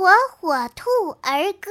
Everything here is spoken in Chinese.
火火兔儿歌。